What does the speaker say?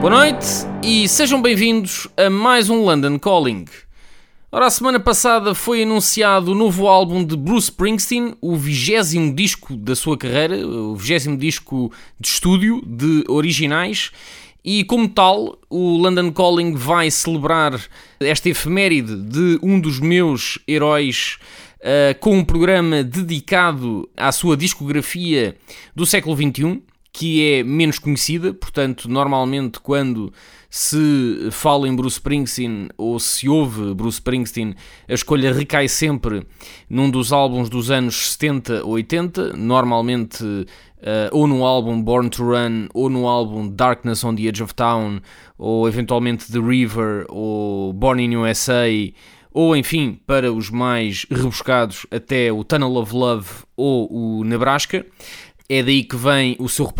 Boa noite e sejam bem-vindos a mais um London Calling. Ora, a semana passada foi anunciado o novo álbum de Bruce Springsteen, o vigésimo disco da sua carreira, o vigésimo disco de estúdio de originais, e como tal, o London Calling vai celebrar esta efeméride de um dos meus heróis uh, com um programa dedicado à sua discografia do século XXI, que é menos conhecida, portanto, normalmente quando se fala em Bruce Springsteen ou se ouve Bruce Springsteen, a escolha recai sempre num dos álbuns dos anos 70 ou 80, normalmente uh, ou no álbum Born to Run ou no álbum Darkness on the Edge of Town ou eventualmente The River ou Born in USA ou enfim, para os mais rebuscados, até o Tunnel of Love ou o Nebraska. É daí que vem o seu repertório